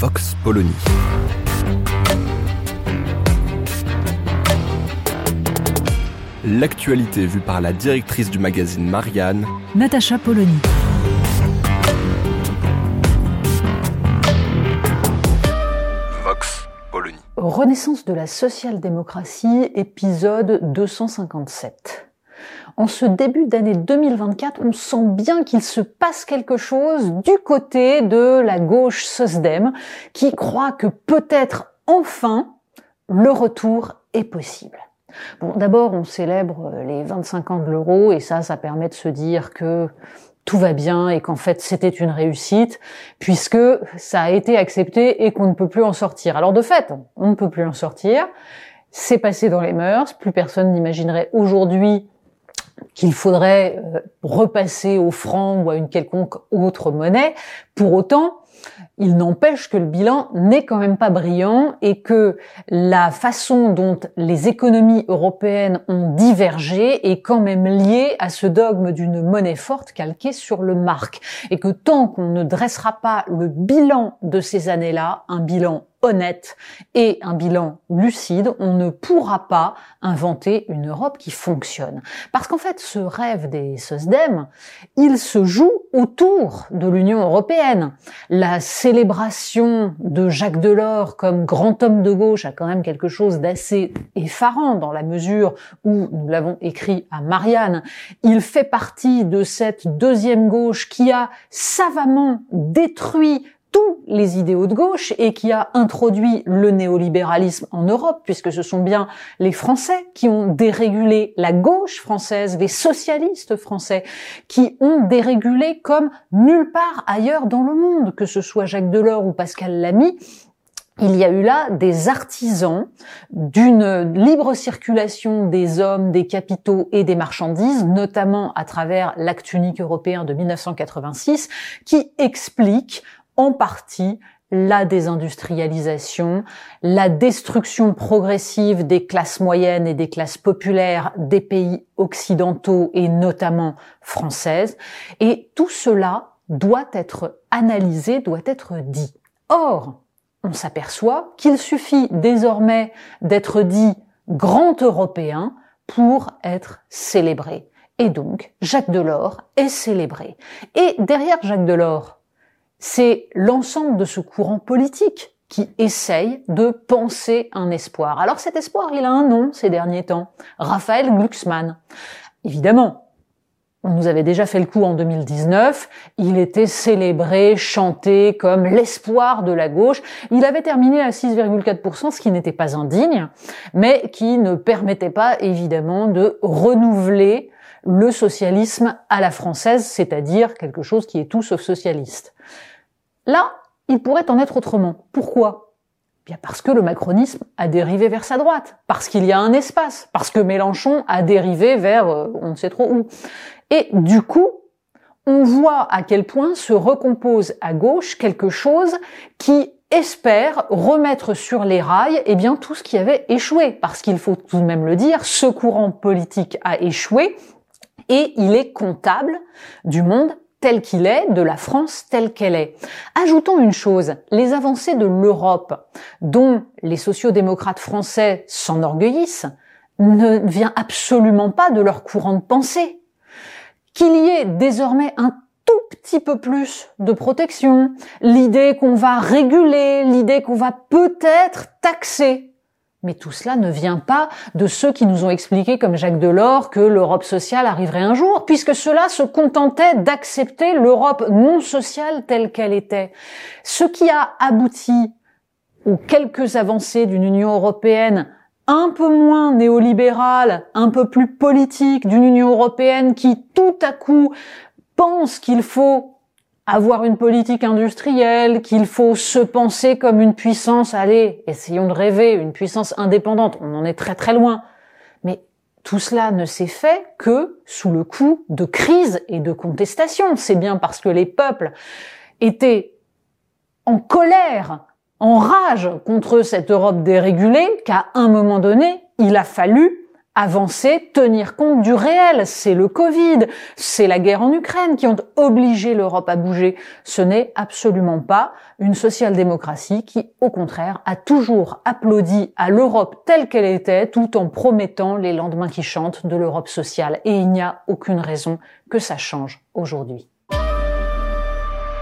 Vox Polony. L'actualité vue par la directrice du magazine Marianne, Natacha Polony. Vox Polony. Renaissance de la social-démocratie, épisode 257. En ce début d'année 2024, on sent bien qu'il se passe quelque chose du côté de la gauche SOSDEM qui croit que peut-être enfin le retour est possible. Bon, d'abord, on célèbre les 25 ans de l'euro et ça, ça permet de se dire que tout va bien et qu'en fait c'était une réussite puisque ça a été accepté et qu'on ne peut plus en sortir. Alors de fait, on ne peut plus en sortir. C'est passé dans les mœurs. Plus personne n'imaginerait aujourd'hui qu'il faudrait euh, repasser au franc ou à une quelconque autre monnaie. Pour autant, il n'empêche que le bilan n'est quand même pas brillant et que la façon dont les économies européennes ont divergé est quand même liée à ce dogme d'une monnaie forte calquée sur le marque. Et que tant qu'on ne dressera pas le bilan de ces années-là, un bilan honnête et un bilan lucide, on ne pourra pas inventer une Europe qui fonctionne. Parce qu'en fait, ce rêve des SOSDEM, il se joue autour de l'Union européenne. La célébration de Jacques Delors comme grand homme de gauche a quand même quelque chose d'assez effarant dans la mesure où, nous l'avons écrit à Marianne, il fait partie de cette deuxième gauche qui a savamment détruit tous les idéaux de gauche et qui a introduit le néolibéralisme en Europe, puisque ce sont bien les Français qui ont dérégulé la gauche française, les socialistes français, qui ont dérégulé comme nulle part ailleurs dans le monde, que ce soit Jacques Delors ou Pascal Lamy, il y a eu là des artisans d'une libre circulation des hommes, des capitaux et des marchandises, notamment à travers l'acte unique européen de 1986, qui expliquent en partie la désindustrialisation, la destruction progressive des classes moyennes et des classes populaires des pays occidentaux et notamment françaises. Et tout cela doit être analysé, doit être dit. Or, on s'aperçoit qu'il suffit désormais d'être dit grand européen pour être célébré. Et donc, Jacques Delors est célébré. Et derrière Jacques Delors, c'est l'ensemble de ce courant politique qui essaye de penser un espoir. Alors cet espoir, il a un nom ces derniers temps, Raphaël Glucksmann. Évidemment, on nous avait déjà fait le coup en 2019, il était célébré, chanté comme l'espoir de la gauche. Il avait terminé à 6,4%, ce qui n'était pas indigne, mais qui ne permettait pas évidemment de renouveler le socialisme à la française, c'est-à-dire quelque chose qui est tout sauf socialiste. Là, il pourrait en être autrement. Pourquoi? Bien parce que le macronisme a dérivé vers sa droite, parce qu'il y a un espace, parce que Mélenchon a dérivé vers euh, on ne sait trop où. Et du coup, on voit à quel point se recompose à gauche quelque chose qui espère remettre sur les rails eh bien tout ce qui avait échoué parce qu'il faut tout de même le dire ce courant politique a échoué et il est comptable du monde tel qu'il est, de la France telle qu'elle est. Ajoutons une chose, les avancées de l'Europe, dont les sociodémocrates français s'enorgueillissent, ne vient absolument pas de leur courant de pensée. Qu'il y ait désormais un tout petit peu plus de protection, l'idée qu'on va réguler, l'idée qu'on va peut-être taxer mais tout cela ne vient pas de ceux qui nous ont expliqué, comme Jacques Delors, que l'Europe sociale arriverait un jour, puisque cela se contentait d'accepter l'Europe non sociale telle qu'elle était. Ce qui a abouti aux quelques avancées d'une Union européenne un peu moins néolibérale, un peu plus politique, d'une Union européenne qui tout à coup pense qu'il faut avoir une politique industrielle, qu'il faut se penser comme une puissance, allez, essayons de rêver, une puissance indépendante, on en est très très loin. Mais tout cela ne s'est fait que sous le coup de crise et de contestation. C'est bien parce que les peuples étaient en colère, en rage contre cette Europe dérégulée qu'à un moment donné, il a fallu avancer, tenir compte du réel. C'est le Covid, c'est la guerre en Ukraine qui ont obligé l'Europe à bouger. Ce n'est absolument pas une social-démocratie qui, au contraire, a toujours applaudi à l'Europe telle qu'elle était tout en promettant les lendemains qui chantent de l'Europe sociale. Et il n'y a aucune raison que ça change aujourd'hui.